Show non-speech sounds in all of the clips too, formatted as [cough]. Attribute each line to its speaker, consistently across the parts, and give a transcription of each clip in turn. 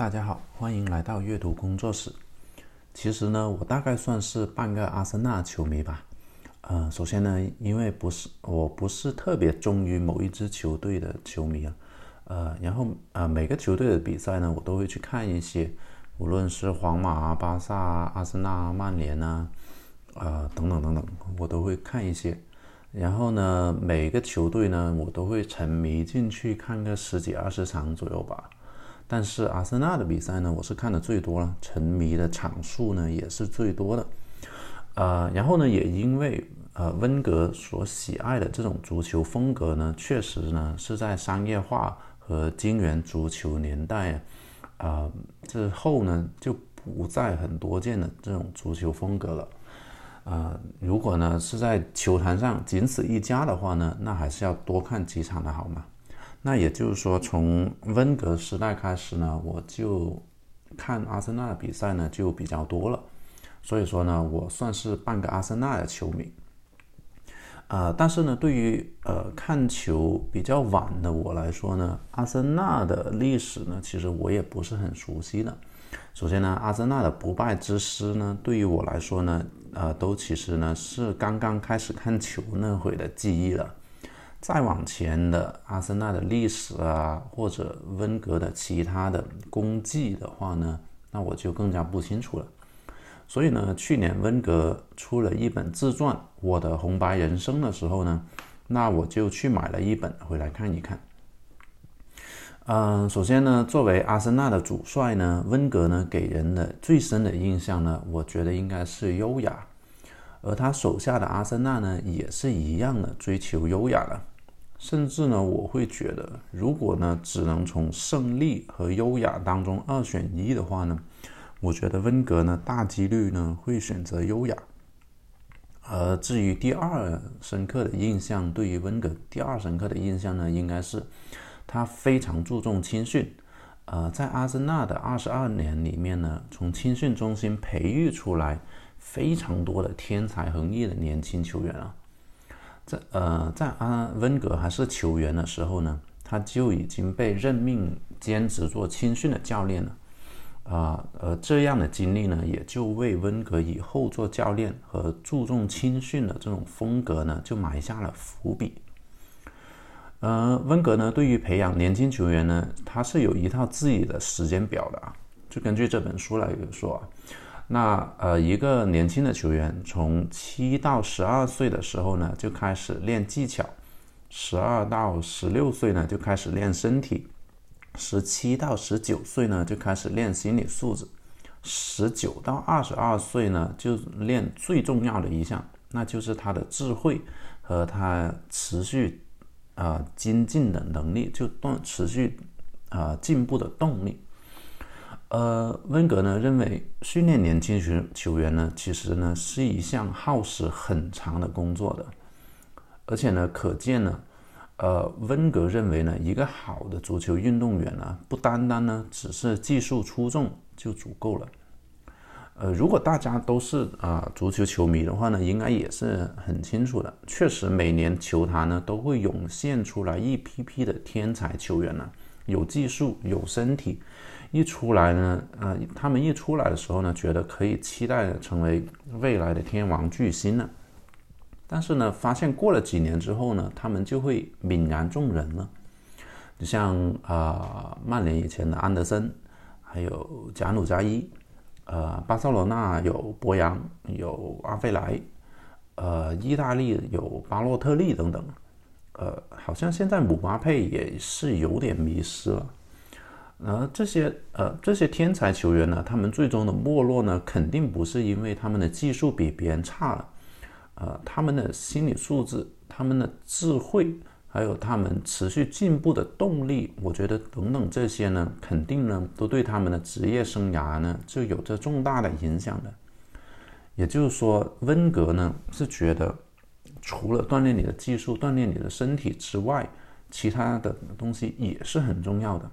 Speaker 1: 大家好，欢迎来到阅读工作室。其实呢，我大概算是半个阿森纳球迷吧。呃，首先呢，因为不是我不是特别忠于某一支球队的球迷啊。呃，然后呃，每个球队的比赛呢，我都会去看一些，无论是皇马、巴萨、阿森纳、曼联啊，啊等等等等，我都会看一些。然后呢，每个球队呢，我都会沉迷进去看个十几二十场左右吧。但是阿森纳的比赛呢，我是看的最多了，沉迷的场数呢也是最多的。呃，然后呢，也因为呃温格所喜爱的这种足球风格呢，确实呢是在商业化和金元足球年代啊之后呢，就不再很多见的这种足球风格了。呃，如果呢是在球坛上仅此一家的话呢，那还是要多看几场的好吗？那也就是说，从温格时代开始呢，我就看阿森纳的比赛呢就比较多了，所以说呢，我算是半个阿森纳的球迷。呃，但是呢，对于呃看球比较晚的我来说呢，阿森纳的历史呢，其实我也不是很熟悉的。首先呢，阿森纳的不败之师呢，对于我来说呢。呃，都其实呢是刚刚开始看球那会的记忆了。再往前的阿森纳的历史啊，或者温格的其他的功绩的话呢，那我就更加不清楚了。所以呢，去年温格出了一本自传《我的红白人生》的时候呢，那我就去买了一本回来看一看。嗯，首先呢，作为阿森纳的主帅呢，温格呢给人的最深的印象呢，我觉得应该是优雅，而他手下的阿森纳呢也是一样的追求优雅的，甚至呢，我会觉得，如果呢只能从胜利和优雅当中二选一的话呢，我觉得温格呢大几率呢会选择优雅。而至于第二深刻的印象，对于温格第二深刻的印象呢，应该是。他非常注重青训，呃，在阿森纳的二十二年里面呢，从青训中心培育出来非常多的天才横溢的年轻球员啊。在呃，在阿温格还是球员的时候呢，他就已经被任命兼职做青训的教练了，啊，而这样的经历呢，也就为温格以后做教练和注重青训的这种风格呢，就埋下了伏笔。呃，温格呢，对于培养年轻球员呢，他是有一套自己的时间表的啊。就根据这本书来说啊，那呃，一个年轻的球员从七到十二岁的时候呢，就开始练技巧；十二到十六岁呢，就开始练身体；十七到十九岁呢，就开始练心理素质；十九到二十二岁呢，就练最重要的一项，那就是他的智慧和他持续。啊，精进的能力就动持续啊进步的动力。呃，温格呢认为训练年轻球球员呢，其实呢是一项耗时很长的工作的，而且呢，可见呢，呃，温格认为呢，一个好的足球运动员呢，不单单呢只是技术出众就足够了。呃，如果大家都是啊足球球迷的话呢，应该也是很清楚的。确实，每年球坛呢都会涌现出来一批批的天才球员呢，有技术，有身体，一出来呢，啊，他们一出来的时候呢，觉得可以期待成为未来的天王巨星呢。但是呢，发现过了几年之后呢，他们就会泯然众人了。你像啊，曼联以前的安德森，还有贾努加伊。呃，巴塞罗那有博扬，有阿费莱，呃，意大利有巴洛特利等等，呃，好像现在姆巴佩也是有点迷失了。而这些呃这些天才球员呢，他们最终的没落呢，肯定不是因为他们的技术比别人差了，呃，他们的心理素质，他们的智慧。还有他们持续进步的动力，我觉得等等这些呢，肯定呢都对他们的职业生涯呢就有着重大的影响的。也就是说，温格呢是觉得，除了锻炼你的技术、锻炼你的身体之外，其他的东西也是很重要的。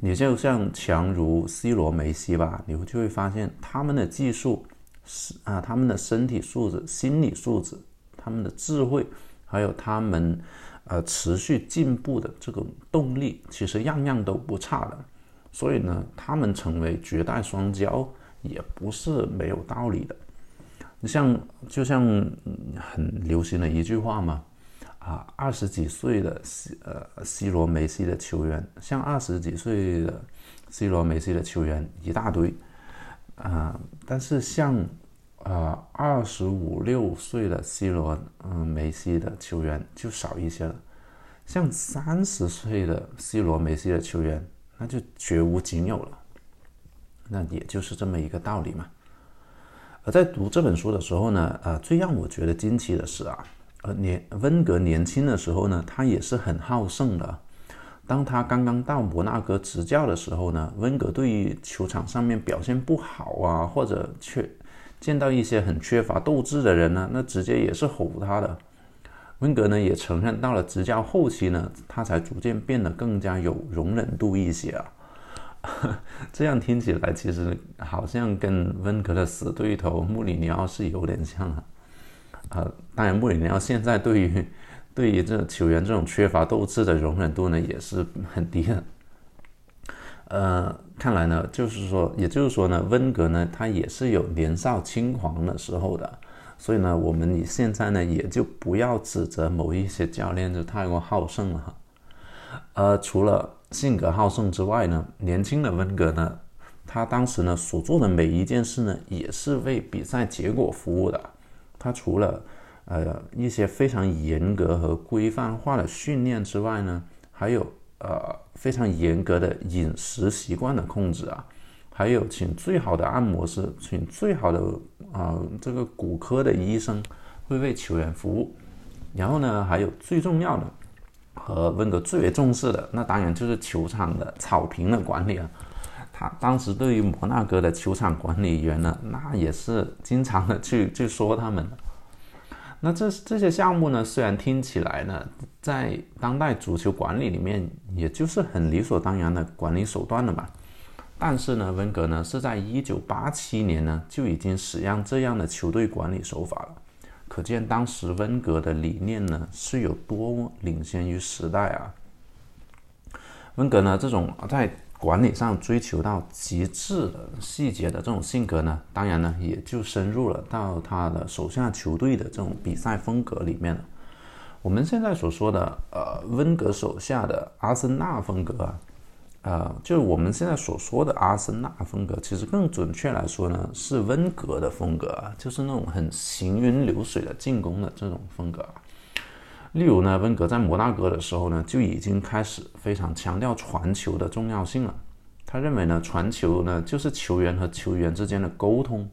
Speaker 1: 你就像强如 C 罗、梅西吧，你会就会发现他们的技术是啊，他们的身体素质、心理素质、他们的智慧。还有他们，呃，持续进步的这种动力，其实样样都不差的。所以呢，他们成为绝代双骄也不是没有道理的。你像，就像很流行的一句话嘛，啊，二十几岁的西呃 C 罗、梅西的球员，像二十几岁的 C 罗、梅西的球员一大堆，啊，但是像呃二十五六岁的 C 罗、嗯梅西的球员就少一些了，像三十岁的 C 罗、梅西的球员，那就绝无仅有了，那也就是这么一个道理嘛。而在读这本书的时候呢，呃，最让我觉得惊奇的是啊，呃，年温格年轻的时候呢，他也是很好胜的。当他刚刚到摩纳哥执教的时候呢，温格对于球场上面表现不好啊，或者缺见到一些很缺乏斗志的人呢，那直接也是吼他的。温格呢也承认，到了执教后期呢，他才逐渐变得更加有容忍度一些啊。[laughs] 这样听起来，其实好像跟温格的死对头穆里尼奥是有点像啊。呃，当然，穆里尼奥现在对于 [laughs] 对于这球员这种缺乏斗志的容忍度呢，也是很低的。呃，看来呢，就是说，也就是说呢，温格呢，他也是有年少轻狂的时候的。所以呢，我们你现在呢，也就不要指责某一些教练就太过好胜了哈。呃，除了性格好胜之外呢，年轻的温格呢，他当时呢所做的每一件事呢，也是为比赛结果服务的。他除了呃一些非常严格和规范化的训练之外呢，还有呃非常严格的饮食习惯的控制啊，还有请最好的按摩师，请最好的啊这个骨科的医生会为球员服务。然后呢，还有最重要的。和温格最为重视的，那当然就是球场的草坪的管理了。他当时对于摩纳哥的球场管理员呢，那也是经常的去 [laughs] 去说他们。那这这些项目呢，虽然听起来呢，在当代足球管理里面，也就是很理所当然的管理手段了吧。但是呢，温格呢是在一九八七年呢就已经使用这样的球队管理手法了。可见当时温格的理念呢是有多领先于时代啊！温格呢这种在管理上追求到极致的细节的这种性格呢，当然呢也就深入了到他的手下球队的这种比赛风格里面了。我们现在所说的呃温格手下的阿森纳风格啊。呃，就是我们现在所说的阿森纳风格，其实更准确来说呢，是温格的风格，就是那种很行云流水的进攻的这种风格。例如呢，温格在摩纳哥的时候呢，就已经开始非常强调传球的重要性了。他认为呢，传球呢就是球员和球员之间的沟通，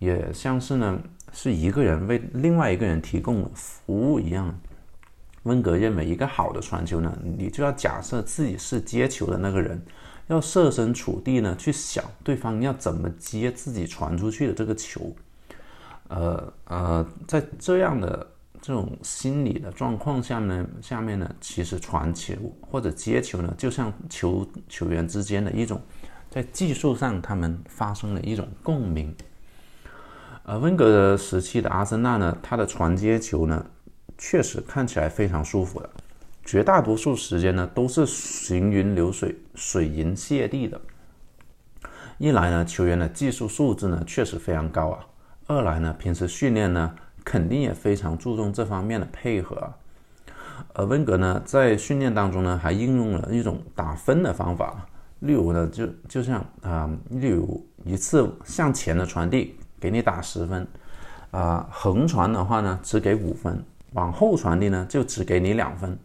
Speaker 1: 也像是呢是一个人为另外一个人提供服务一样。温格认为，一个好的传球呢，你就要假设自己是接球的那个人，要设身处地呢去想对方要怎么接自己传出去的这个球。呃呃，在这样的这种心理的状况下呢，下面呢，其实传球或者接球呢，就像球球员之间的一种在技术上他们发生了一种共鸣。呃，温格时期的阿森纳呢，他的传接球呢。确实看起来非常舒服的，绝大多数时间呢都是行云流水、水银泻地的。一来呢，球员的技术素质呢确实非常高啊；二来呢，平时训练呢肯定也非常注重这方面的配合。而温格呢在训练当中呢还应用了一种打分的方法，例如呢就就像啊，例如一次向前的传递给你打十分，啊横传的话呢只给五分。往后传递呢，就只给你两分。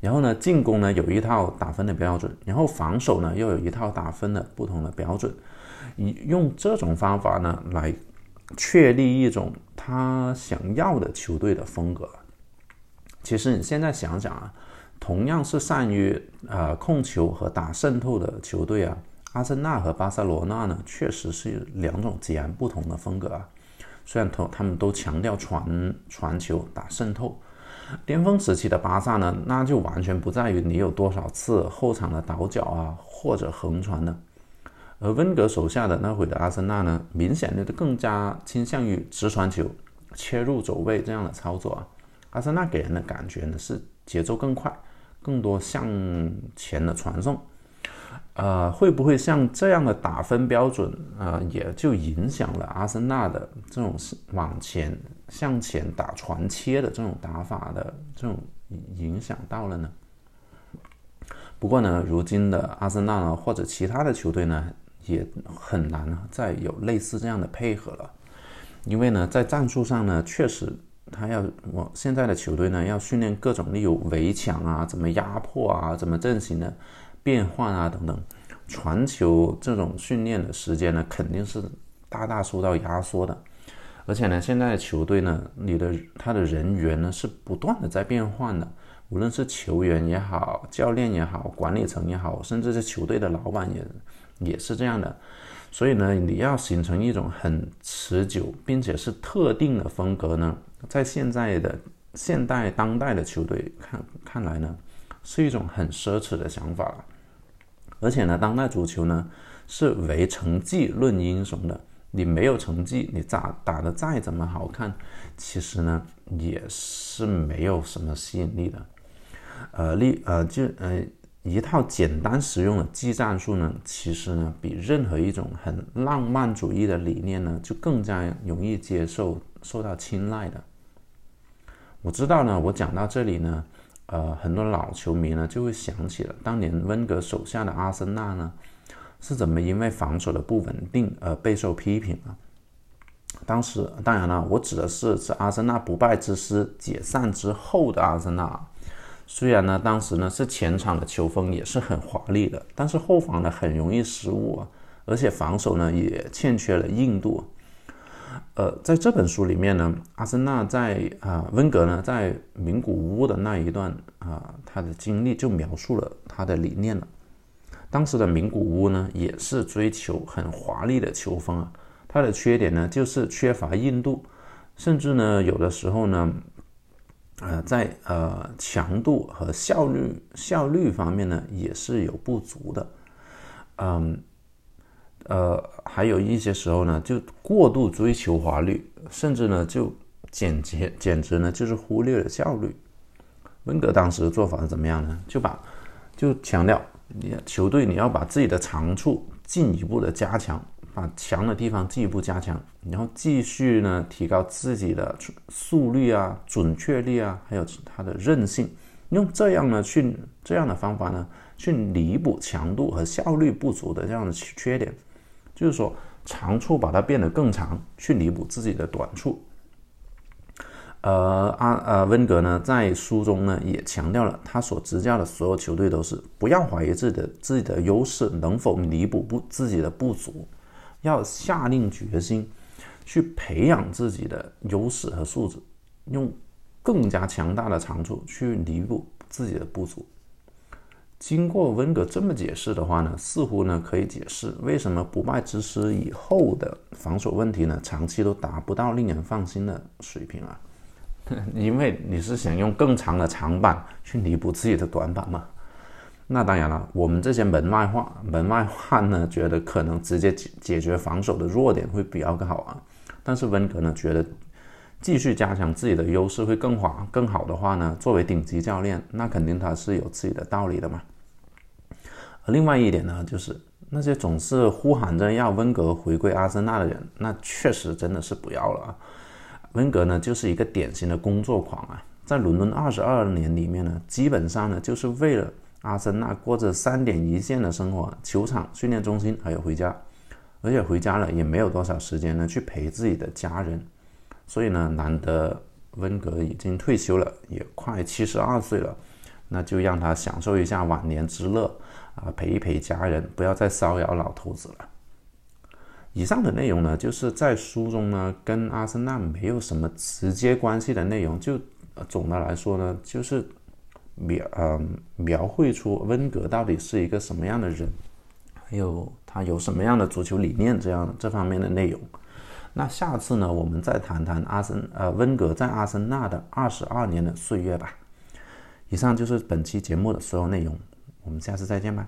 Speaker 1: 然后呢，进攻呢有一套打分的标准，然后防守呢又有一套打分的不同的标准。以用这种方法呢来确立一种他想要的球队的风格。其实你现在想想啊，同样是善于呃控球和打渗透的球队啊，阿森纳和巴塞罗那呢，确实是两种截然不同的风格啊。虽然他他们都强调传传球打渗透，巅峰时期的巴萨呢，那就完全不在于你有多少次后场的倒脚啊或者横传呢，而温格手下的那会的阿森纳呢，明显的更加倾向于直传球、切入走位这样的操作啊。阿森纳给人的感觉呢是节奏更快，更多向前的传送，呃，会不会像这样的打分标准啊，也就影响了阿森纳的这种往前向前打传切的这种打法的这种影响到了呢？不过呢，如今的阿森纳呢，或者其他的球队呢，也很难再有类似这样的配合了，因为呢，在战术上呢，确实他要我现在的球队呢，要训练各种例如围墙啊，怎么压迫啊，怎么阵型的变换啊等等，传球这种训练的时间呢，肯定是大大受到压缩的，而且呢，现在的球队呢，你的他的人员呢，是不断的在变换的。无论是球员也好，教练也好，管理层也好，甚至是球队的老板也也是这样的。所以呢，你要形成一种很持久并且是特定的风格呢，在现在的现代当代的球队看看来呢，是一种很奢侈的想法。而且呢，当代足球呢是唯成绩论英雄的，你没有成绩，你咋打的再怎么好看，其实呢也是没有什么吸引力的。呃，例呃，就呃，一套简单实用的技战术呢，其实呢，比任何一种很浪漫主义的理念呢，就更加容易接受、受到青睐的。我知道呢，我讲到这里呢，呃，很多老球迷呢就会想起了当年温格手下的阿森纳呢，是怎么因为防守的不稳定而备受批评啊。当时，当然了，我指的是是阿森纳不败之师解散之后的阿森纳。虽然呢，当时呢是前场的球风也是很华丽的，但是后防呢很容易失误啊，而且防守呢也欠缺了硬度。呃，在这本书里面呢，阿森纳在啊温格呢在名古屋的那一段啊他的经历就描述了他的理念了。当时的名古屋呢也是追求很华丽的球风啊，它的缺点呢就是缺乏硬度，甚至呢有的时候呢。呃，在呃强度和效率效率方面呢，也是有不足的，嗯，呃，还有一些时候呢，就过度追求华丽，甚至呢，就简洁简直呢，就是忽略了效率。温格当时的做法是怎么样呢？就把就强调，你球队你要把自己的长处进一步的加强。把强的地方进一步加强，然后继续呢提高自己的速率啊、准确率啊，还有它的韧性，用这样呢去这样的方法呢去弥补强度和效率不足的这样的缺点，就是说长处把它变得更长，去弥补自己的短处。呃，阿呃温格呢在书中呢也强调了，他所执教的所有球队都是不要怀疑自己的自己的优势能否弥补不自己的不足。要下定决心去培养自己的优势和素质，用更加强大的长处去弥补自己的不足。经过温格这么解释的话呢，似乎呢可以解释为什么不败之师以后的防守问题呢长期都达不到令人放心的水平啊，[laughs] 因为你是想用更长的长板去弥补自己的短板嘛。那当然了，我们这些门外汉门外汉呢，觉得可能直接解解决防守的弱点会比较好啊。但是温格呢，觉得继续加强自己的优势会更好更好的话呢，作为顶级教练，那肯定他是有自己的道理的嘛。而另外一点呢，就是那些总是呼喊着要温格回归阿森纳的人，那确实真的是不要了啊。温格呢，就是一个典型的工作狂啊，在伦敦二十二年里面呢，基本上呢，就是为了。阿森纳过着三点一线的生活，球场、训练中心，还有回家，而且回家了也没有多少时间呢去陪自己的家人，所以呢，难得温格已经退休了，也快七十二岁了，那就让他享受一下晚年之乐啊，陪一陪家人，不要再骚扰老头子了。以上的内容呢，就是在书中呢跟阿森纳没有什么直接关系的内容，就总的来说呢，就是。描呃描绘出温格到底是一个什么样的人，还有他有什么样的足球理念这样这方面的内容。那下次呢，我们再谈谈阿森呃温格在阿森纳的二十二年的岁月吧。以上就是本期节目的所有内容，我们下次再见吧。